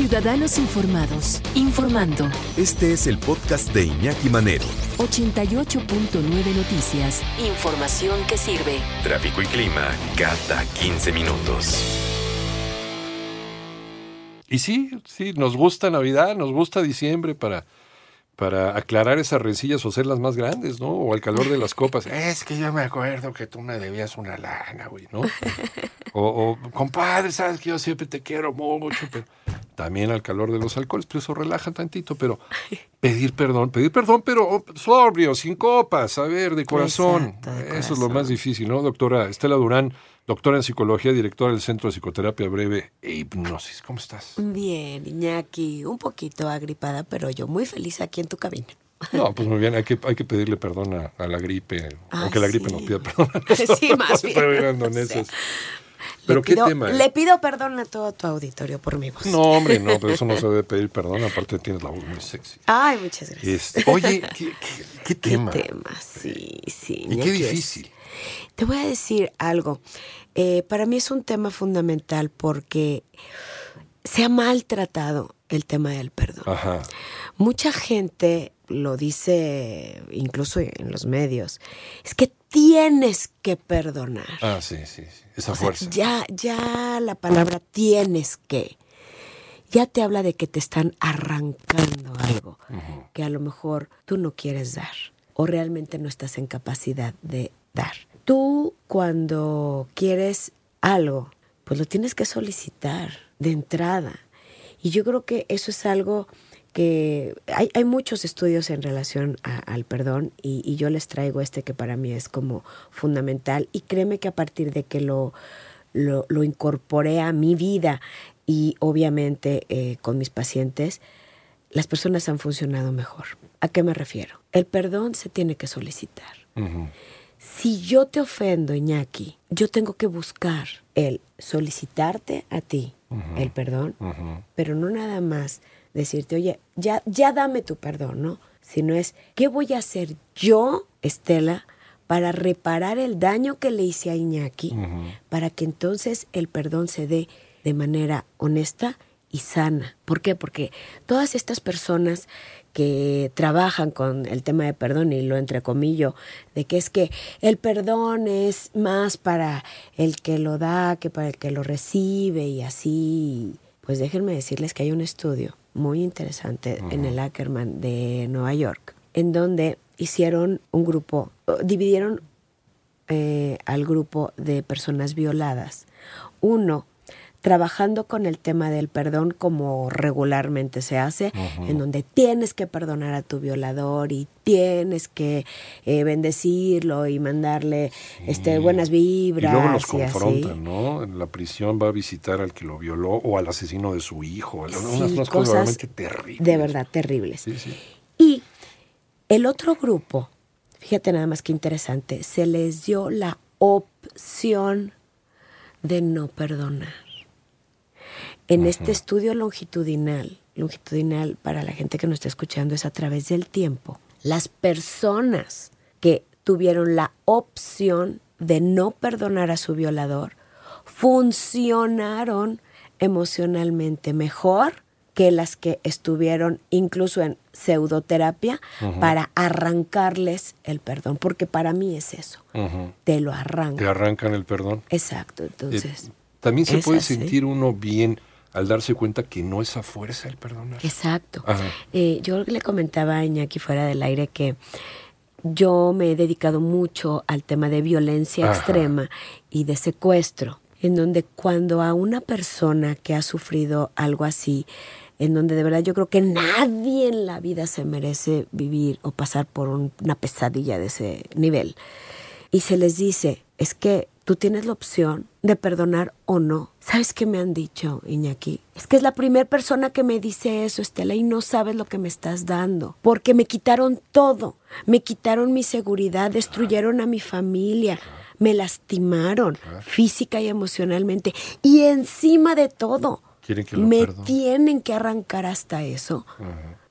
Ciudadanos Informados, informando. Este es el podcast de Iñaki Manero. 88.9 Noticias. Información que sirve. Tráfico y clima cada 15 minutos. Y sí, sí, nos gusta Navidad, nos gusta diciembre para, para aclarar esas rencillas o hacerlas más grandes, ¿no? O al calor de las copas. Es que yo me acuerdo que tú me debías una lana, güey, ¿no? O, o, compadre, sabes que yo siempre te quiero mucho, pero también al calor de los alcoholes, pero eso relaja tantito, pero pedir perdón, pedir perdón, pero sobrio, sin copas, a ver, de corazón. Exacto, de Eso es lo más difícil, ¿no? Doctora Estela Durán, doctora en psicología, directora del Centro de Psicoterapia Breve e Hipnosis. ¿Cómo estás? Bien, Iñaki, un poquito agripada, pero yo muy feliz aquí en tu cabina. No, pues muy bien, hay que, hay que pedirle perdón a, a la gripe, Ay, aunque la gripe sí. nos pida perdón a nosotros. Sí, más bien. Pero Le qué pido- tema. eh? Le pido perdón a todo tu auditorio por mi voz. No, hombre, no, pero eso no se debe pedir perdón, aparte tienes la voz muy sexy. Ay, muchas gracias. Este, oye, ¿qué, qué- qué ¿Qué tema? tema? Sí, sí. Y qué difícil. Te voy a decir algo. Eh, para mí es un tema fundamental porque se ha maltratado el tema del perdón. Ajá. Mucha gente lo dice incluso en los medios. Es que tienes que perdonar. Ah, sí, sí, sí. Esa O sea, fuerza. ya, ya la palabra tienes que. Ya te habla de que te están arrancando algo que a lo mejor tú no quieres dar o realmente no estás en capacidad de dar. Tú cuando quieres algo, pues lo tienes que solicitar de entrada. Y yo creo que eso es algo que hay, hay muchos estudios en relación a- al perdón y, y yo les traigo este que para mí es como fundamental y créeme que a partir de que lo, lo, lo incorporé a mi vida y obviamente eh, con mis pacientes, las personas han funcionado mejor. ¿A qué me refiero? El perdón se tiene que solicitar. Si yo te ofendo, Iñaki, yo tengo que buscar el solicitarte a ti el perdón, pero no nada más decirte, oye, ya, ya dame tu perdón, ¿no? Sino es, ¿qué voy a hacer yo, Estela, para reparar el daño que le hice a Iñaki, para que entonces el perdón se dé de manera honesta y sana? ¿Por qué? Porque todas estas personas que trabajan con el tema de perdón y lo entrecomillo, de que es que el perdón es más para el que lo da que para el que lo recibe y así. Pues déjenme decirles que hay un estudio muy interesante en el Ackerman de Nueva York, en donde hicieron un grupo, dividieron eh, al grupo de personas violadas. Uno, trabajando con el tema del perdón como regularmente se hace, en donde tienes que perdonar a tu violador y tienes que eh, bendecirlo y mandarle este, buenas Y vibras. luego los y así. confrontan, ¿no? En la prisión va a visitar al que lo violó o al asesino de su hijo. unas, Sí, unas cosas, cosas realmente terribles. De verdad, terribles. Sí. Y el otro grupo, fíjate nada más que interesante, se les dio la opción de no perdonar. En este estudio longitudinal, longitudinal para la gente que nos está escuchando es a través del tiempo, las personas que tuvieron la opción de no perdonar a su violador funcionaron emocionalmente mejor que las que estuvieron incluso en pseudoterapia para arrancarles el perdón, porque para mí es eso, te lo Te arranca. arrancan el perdón. Exacto, Eh, entonces, También se puede así. sentir uno bien al darse cuenta que no es a fuerza el perdonar. exacto. Eh, yo le comentaba a Iñaki fuera del aire que yo me he dedicado mucho al tema de violencia Ajá. extrema y de secuestro, en donde cuando a una persona que ha sufrido algo así, en donde de verdad yo creo que nadie en la vida se merece vivir o pasar por un- una pesadilla de ese nivel, y se les dice, es que tú tienes la opción de perdonar o no. ¿Sabes qué me han dicho, Iñaki? Es que es la primera persona que me dice eso, Estela, y no sabes lo que me estás dando. Porque me quitaron todo. Me quitaron mi seguridad, destruyeron a mi familia, me lastimaron física y emocionalmente. Y encima de todo, que lo me perdone. tienen que arrancar hasta eso.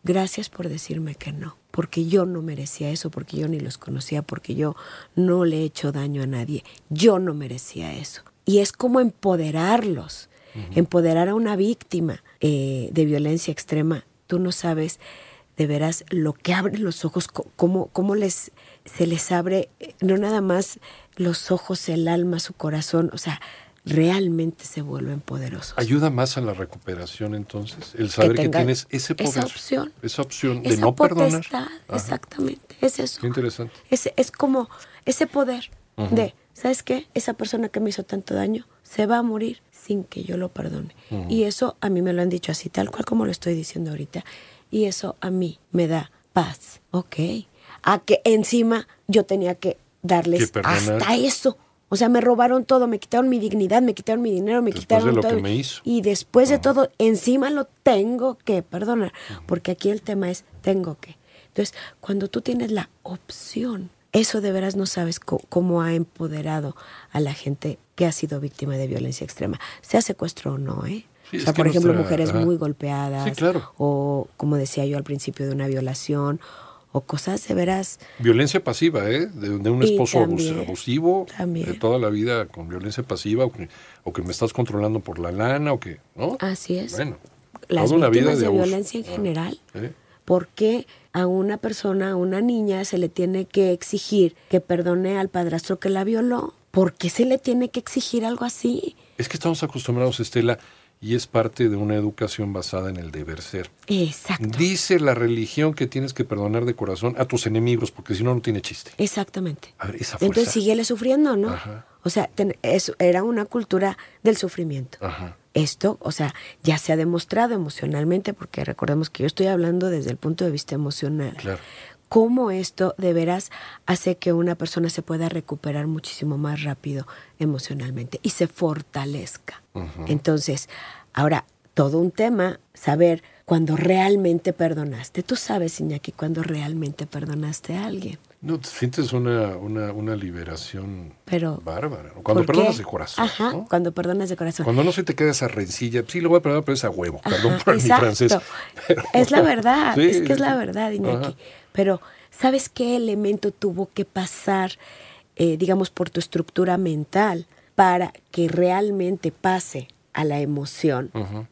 Gracias por decirme que no, porque yo no merecía eso, porque yo ni los conocía, porque yo no le he hecho daño a nadie. Yo no merecía eso. Y es como empoderarlos. empoderar a una víctima eh, de violencia extrema. Tú no sabes de veras lo que abre los ojos, cómo, cómo les, se les abre, eh, no nada más los ojos, el alma, su corazón, o sea, realmente se vuelven poderosos. ¿Ayuda más a la recuperación entonces? El saber que, tienes ese poder. esa opción. Esa opción de Esa no perdonar. potestad, Ajá. exactamente, es eso. Qué interesante. Es, es como ese poder de, ¿sabes qué? Esa persona que me hizo tanto daño se va a morir sin que yo lo perdone. Y eso a mí me lo han dicho así, tal cual como lo estoy diciendo ahorita. Y eso a mí me da paz. Ok. A que encima yo tenía que darles perdonar. hasta eso. O sea, me robaron todo, me quitaron mi dignidad, me quitaron mi dinero, me Después quitaron de lo todo. que me hizo. Y después de todo, encima lo tengo que perdonar. Porque aquí el tema es tengo que. Entonces, cuando tú tienes la opción, eso de veras no sabes cómo ha empoderado a la gente que ha sido víctima de violencia extrema, sea secuestro o no, ¿eh? Sí, o sea, por ejemplo, nuestra- mujeres ajá. muy golpeadas. Sí, claro. O, como decía yo al principio, de una violación. O cosas de veras Violencia pasiva, ¿eh? De, de un esposo también, abusivo, también. de toda la vida con violencia pasiva, o que, o que me estás controlando por la lana, o que, ¿no? Así es. Bueno, las toda una vida de, violencia en Ah, general. ¿eh? ¿Por qué a una persona, a una niña, se le tiene que exigir que perdone al padrastro que la violó? ¿Por qué se le tiene que exigir algo así? Es que estamos acostumbrados, Estela, y es parte de una educación basada en el deber ser. Exacto. Dice la religión que tienes que perdonar de corazón a tus enemigos, porque si no, no tiene chiste. Exactamente. A ver, esa fuerza. Entonces síguele sufriendo, ¿no? Ajá. O sea, ten- era una cultura del sufrimiento. Ajá. Esto, o sea, ya se ha demostrado emocionalmente, porque recordemos que yo estoy hablando desde el punto de vista emocional. Claro. Cómo esto de veras hace que una persona se pueda recuperar muchísimo más rápido emocionalmente y se fortalezca. Entonces, ahora, todo un tema, saber cuando realmente perdonaste. Tú sabes, Iñaki, cuando realmente perdonaste a alguien. No, te sientes una, una, una liberación Pero, bárbara. Cuando ¿Por perdonas qué? de corazón. Ajá, ¿no? cuando perdonas de corazón. Cuando no se te queda esa rencilla, sí, lo voy a perdonar, pero es a huevo. Perdón Ajá, por mi exacto. francés. pero- Es la verdad, Sí, es que es la verdad, Iñaki. Ajá. Pero, ¿sabes qué elemento tuvo que pasar, eh, digamos, por tu estructura mental para que realmente pase a la emoción?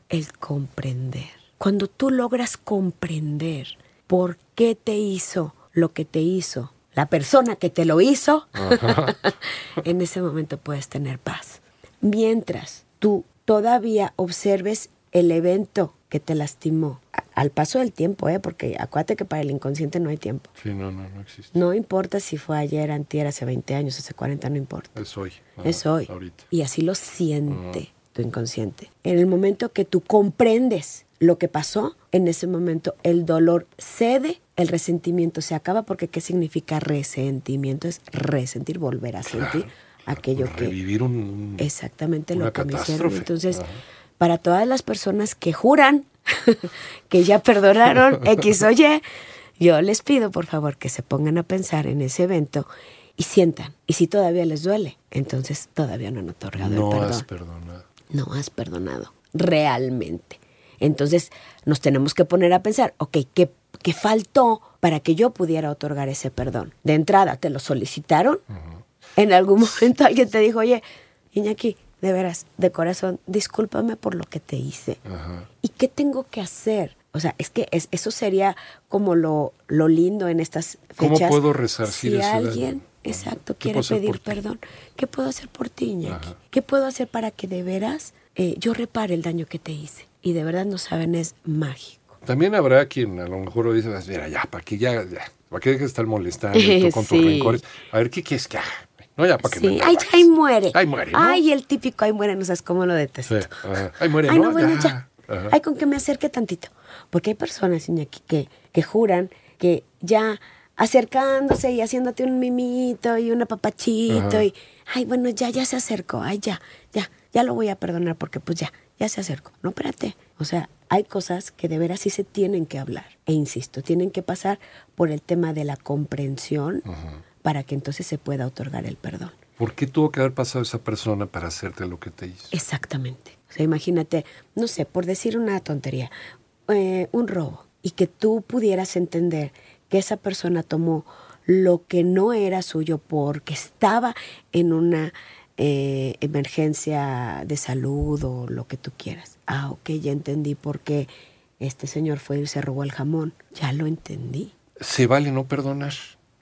El comprender. Cuando tú logras comprender por qué te hizo lo que te hizo, la persona que te lo hizo, en ese momento puedes tener paz. Mientras tú todavía observes el evento que te lastimó, al paso del tiempo, ¿eh? porque acuérdate que para el inconsciente no hay tiempo. Sí, no, no, no existe. No importa si fue ayer, antier, hace 20 años, hace 40, no importa. Es hoy. Es hoy. Ahorita. Y así lo siente tu inconsciente. En el momento que tú comprendes lo que pasó, en ese momento el dolor cede, el resentimiento se acaba, porque ¿qué significa resentimiento? Es resentir, volver a sentir aquello que... Revivir un, un- Exactamente una lo que me hicieron. Entonces. Para todas las personas que juran que ya perdonaron X o Y, yo les pido por favor que se pongan a pensar en ese evento y sientan. Y si todavía les duele, entonces todavía no han otorgado no el perdón. has perdonado. no has perdonado realmente. Entonces nos tenemos que poner a pensar, ok, ¿qué, qué faltó para que yo pudiera otorgar ese perdón? De entrada, ¿te lo solicitaron? En algún momento alguien te dijo, oye, Iñaki, de veras, de corazón, discúlpame por lo que te hice. Ajá. ¿Y qué tengo que hacer? O sea, es que es- eso sería como lo, lo lindo en estas ¿Cómo fechas. puedo resarcir si alguien, exacto, ¿Qué quiere pedir perdón, ¿qué puedo hacer por ti, Iñaki? Ajá. ¿Qué puedo hacer para que de veras eh, yo repare el daño que te hice? Y de verdad no saben, es mágico. También habrá quien a lo mejor dice, mira, ya, para que ya, ya, para que dejes de estar molestando con tus rencores. A ver, ¿qué quieres que haga? No, ya, para que Sí, me ay, ay, muere. Ay, muere, ¿no? Ay, el típico, ay, muere, no sabes cómo lo detesto. Sí, ajá. Ay, muere, Ay, ¿no? no, bueno, Ya. Ajá. Ay, con que me acerque tantito. Porque hay personas, Iñaki, que, que juran que ya acercándose y haciéndote un mimito y un apapachito Ajá. y, ay, bueno, ya, ya se acercó, ay, ya, ya, ya lo voy a perdonar porque pues ya, ya se acercó. No, espérate. O sea, hay cosas que de veras sí se tienen que hablar. E insisto, tienen que pasar por el tema de la comprensión para que entonces se pueda otorgar el perdón. ¿Por qué tuvo que haber pasado esa persona para hacerte lo que te hizo? Exactamente. O sea, imagínate, no sé, por decir una tontería, eh, un robo, y que tú pudieras entender que esa persona tomó lo que no era suyo porque estaba en una eh, emergencia de salud o lo que tú quieras. Ah, ok, ya entendí por qué este señor fue y se robó el jamón. Ya lo entendí. Se vale no perdonar.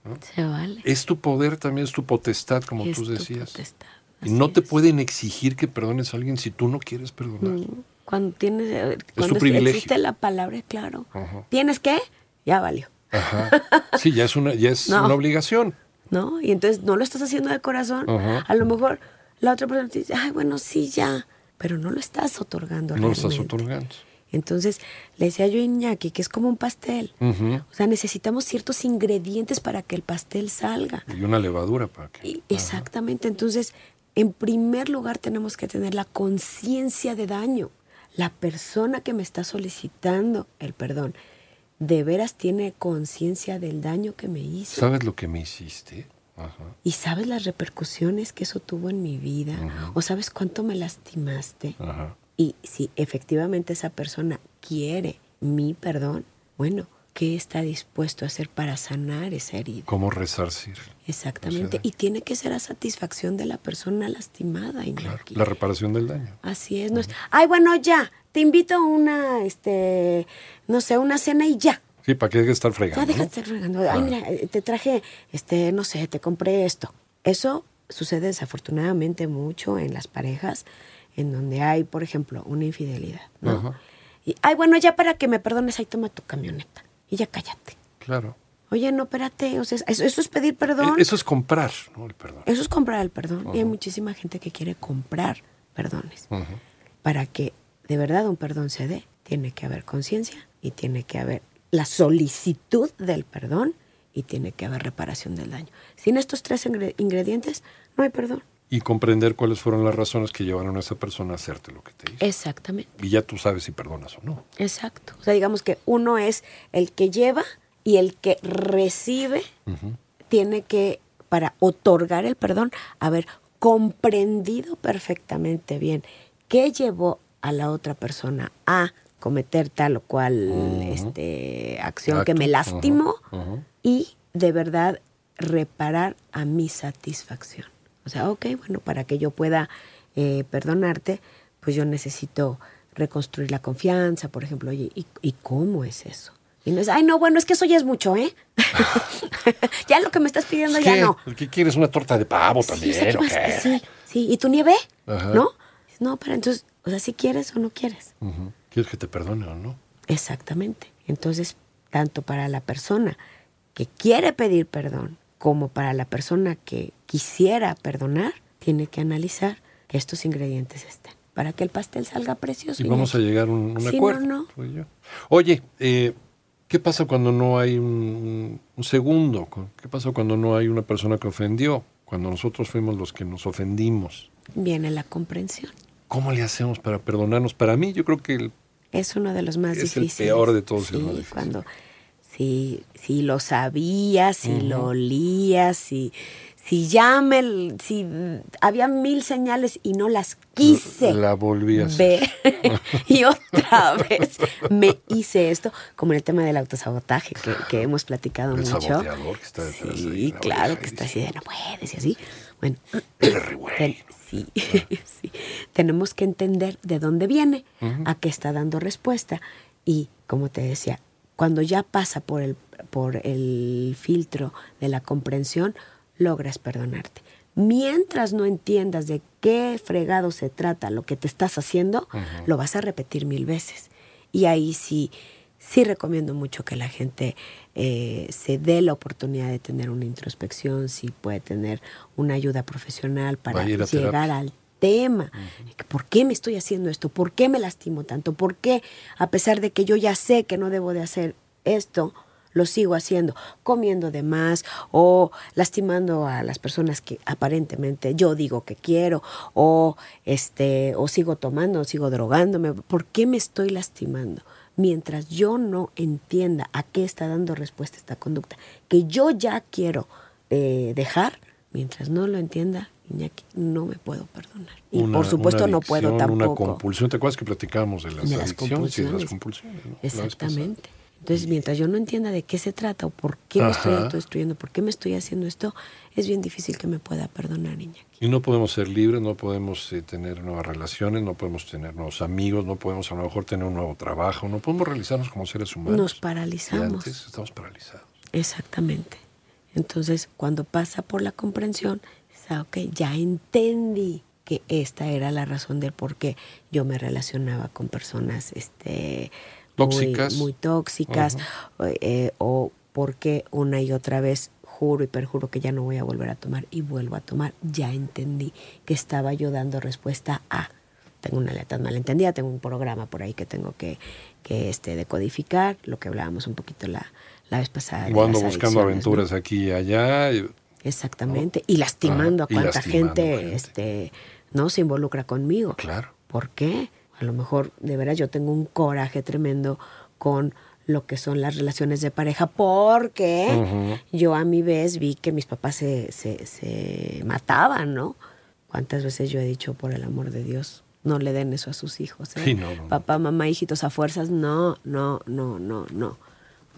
¿No? Se vale. Es tu poder, también es tu potestad, como Es tú tu decías. potestad, Y no te es. pueden exigir que perdones a alguien si tú no quieres perdonar. Mm, Cuando tienes, eh, cuando tu privilegio. existe la palabra, claro. Ajá. ¿Tienes qué? Ya valió. Ajá. Sí, ya es una, ya es No. una obligación. ¿No? Y entonces no lo estás haciendo de corazón. Ajá. A lo mejor la otra persona te dice, ay, bueno, sí, ya. Pero no lo estás otorgando. No lo estás otorgando. Entonces, le decía yo a Iñaki que es como un pastel. Ujú. O sea, necesitamos ciertos ingredientes para que el pastel salga. Y una levadura para que. Y- exactamente. Entonces, en primer lugar tenemos que tener la conciencia de daño. La persona que me está solicitando el perdón, de veras tiene conciencia del daño que me hizo. ¿Sabes lo que me hiciste? Ajá. ¿Y sabes las repercusiones que eso tuvo en mi vida? ¿O sabes cuánto me lastimaste? Ajá. Y si efectivamente esa persona quiere mi perdón, bueno, ¿qué está dispuesto a hacer para sanar esa herida? ¿Cómo resarcir? Exactamente. Y tiene que ser a satisfacción de la persona lastimada, Claro. Iñaki. La reparación del daño. Así es. No es, ay, bueno, ya, te invito a una, este, no sé, una cena y ya. Sí, para de estar Ya fregando. deja de estar fregando. Ay, mira, eh, te traje, este, no sé, te compré esto. Eso sucede desafortunadamente mucho en las parejas en donde hay, por ejemplo, una infidelidad, ¿no? Ajá. Y, ay, bueno, ya para que me perdones, ahí toma tu camioneta. Y ya cállate. Claro. Oye, no, espérate, o sea, eso, eso es pedir perdón. E- Eso es comprar, ¿no? El perdón. Eso es comprar el perdón. Y hay Ajá. muchísima gente que quiere comprar perdones. Ujú. Para que de verdad un perdón se dé, tiene que haber conciencia y tiene que haber la solicitud del perdón y tiene que haber reparación del daño. Sin estos tres ingre- ingredientes, no hay perdón. Y comprender cuáles fueron las razones que llevaron a esa persona a hacerte lo que te hizo. Exactamente. Y ya tú sabes si perdonas o no. Exacto. O sea, digamos que uno es el que lleva y el que recibe tiene que, para otorgar el perdón, haber comprendido perfectamente bien qué llevó a la otra persona a cometer tal o cual este, acción que me lastimó y de verdad reparar a mi satisfacción. O sea, ok, bueno, para que yo pueda eh, perdonarte, pues yo necesito reconstruir la confianza, por ejemplo. Oye, ¿y, y cómo es eso? Y no es, ay, no, bueno, es que eso ya es mucho, ¿eh? ya lo que me estás pidiendo ya no. ¿Qué quieres? ¿Una torta de pavo Sí, también? o sea, ¿qué o más? qué? sí, sí. ¿Y tu nieve? Ajá. ¿No? No, pero entonces, o sea, si quieres o no quieres. ¿Quieres que te perdone o no? Exactamente. Entonces, tanto para la persona que quiere pedir perdón como para la persona que quisiera perdonar, tiene que analizar que estos ingredientes estén para que el pastel salga precioso. Y vamos a llegar a un, un Si no, acuerdo. no. yo. Oye, eh, ¿qué pasa cuando no hay un, un segundo? ¿Qué pasa cuando no hay una persona que ofendió? Cuando nosotros fuimos los que nos ofendimos. Viene la comprensión. ¿Cómo le hacemos para perdonarnos? Para mí, yo creo que el- Es uno de los más Es el peor de todos Sí, cuando si, si lo sabías, si lo olías, si, si ya me, si había mil señales y no las quise la volví a ver y otra vez me hice esto, como en el tema del autosabotaje que, que hemos platicado El mucho. saboteador que está detrás ahí, Sí, la claro, que está así de no puedes y así. Bueno, ten- sí, sí. Tenemos que entender de dónde viene, a qué está dando respuesta. Y, como te decía, cuando ya pasa por el, por el filtro de la comprensión, logras perdonarte. Mientras no entiendas de qué fregado se trata lo que te estás haciendo, lo vas a repetir mil veces. Y ahí sí, sí recomiendo mucho que la gente eh, se dé la oportunidad de tener una introspección, si puede tener una ayuda profesional para llegar al tema. ¿Por qué me estoy haciendo esto? ¿Por qué me lastimo tanto? ¿Por qué, a pesar de que yo ya sé que no debo de hacer esto, lo sigo haciendo? Comiendo de más o lastimando a las personas que aparentemente yo digo que quiero o este o sigo tomando, o sigo drogándome. ¿Por qué me estoy lastimando? Mientras yo no entienda a qué está dando respuesta esta conducta, que yo ya quiero eh, dejar, mientras no lo entienda, Iñaki, no me puedo perdonar. Y Una- por supuesto una no puedo tampoco. Una compulsión. ¿Te acuerdas que platicábamos de las de las adicciones y de las compulsiones. Exactamente. Entonces, mientras yo no entienda de qué se trata o por qué me estoy autodestruyendo, por qué me estoy haciendo esto, es bien difícil que me pueda perdonar, niña. Y no podemos ser libres, no podemos eh, tener nuevas relaciones, no podemos tener nuevos amigos, no podemos a lo mejor tener un nuevo trabajo, no podemos realizarnos como seres humanos. Nos Y paralizamos. antes estamos paralizados. Exactamente. Entonces, cuando pasa por la comprensión, ok, ya entendí que esta era la razón del por qué yo me relacionaba con personas este, muy- Tóxicas. muy, tóxicas, o, eh, o porque una y otra vez juro y perjuro que ya no voy a volver a tomar y vuelvo a tomar. Ya entendí que estaba yo dando respuesta a. Tengo una lealtad malentendida, tengo un programa por ahí que tengo que, que este, decodificar, lo que hablábamos un poquito la, la vez pasada. O ando buscando aventuras aquí y allá. y- Exactamente. Y lastimando Ajá, a cuánta lastimando gente, gente. este no se involucra conmigo. Claro. ¿Por qué? A lo mejor, de veras, yo tengo un coraje tremendo con lo que son las relaciones de pareja, porque yo a mi vez vi que mis papás se, se, se mataban, ¿no? ¿Cuántas veces yo he dicho, por el amor de Dios, no le den eso a sus hijos? ¿eh? Sí, no. Papá, mamá, hijitos a fuerzas, no, no, no, no, no.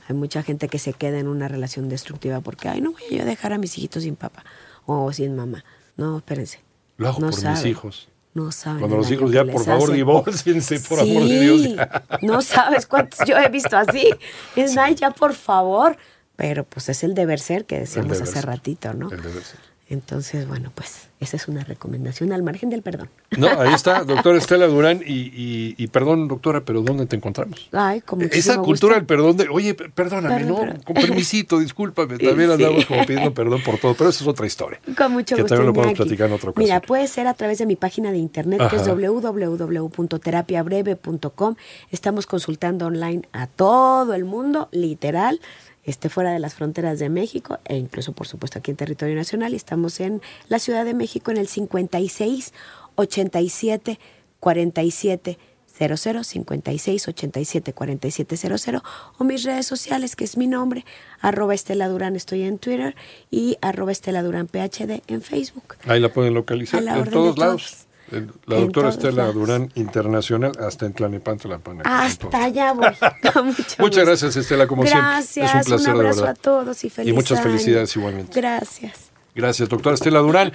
Hay mucha gente que se queda en una relación destructiva porque, ay, no voy yo a dejar a mis hijitos sin papá o sin mamá. No, espérense. Lo hago no por mis hijos. No saben. Cuando los hijos ya, por favor, hacen. divórciense, por amor de Dios. Sí. No sabes cuántos yo he visto así. Es, ay, ya, por favor. Pero pues es el deber ser que decíamos hace ser. ratito, ¿no? El deber ser. Entonces, bueno, pues esa es una recomendación al margen del perdón. No, ahí está, doctora Estela Durán. Y, y- y perdón, doctora, pero ¿dónde te encontramos? Ay, con Esa cultura del perdón de, oye, perdóname, Perdón, ¿no? perdón. Con permisito, discúlpame. También Sí. andamos como pidiendo perdón por todo, pero eso es otra historia. Con mucho que gusto. también lo podemos platicar en otra ocasión. Mira, puede ser a través de mi página de internet, que es www.terapiabreve.com. Estamos consultando online a todo el mundo, literal, esté fuera de las fronteras de México e incluso, por supuesto, aquí en territorio nacional. Y estamos en la Ciudad de México en el 56 87 47 00 56 87 47 00 o mis redes sociales que es mi nombre arroba Estela Durán estoy en Twitter y arroba Estela Durán PhD en Facebook Ahí la pueden localizar la en todos lados. todos. En- La doctora Estela. Durán Internacional, hasta en Tlanepantla hasta allá voy Muchas gusto. gracias, Estela, como gracias, siempre. Es un placer, de abrazo a todos y feliz muchas año. felicidades igualmente. gracias Gracias, doctora Estela Durán.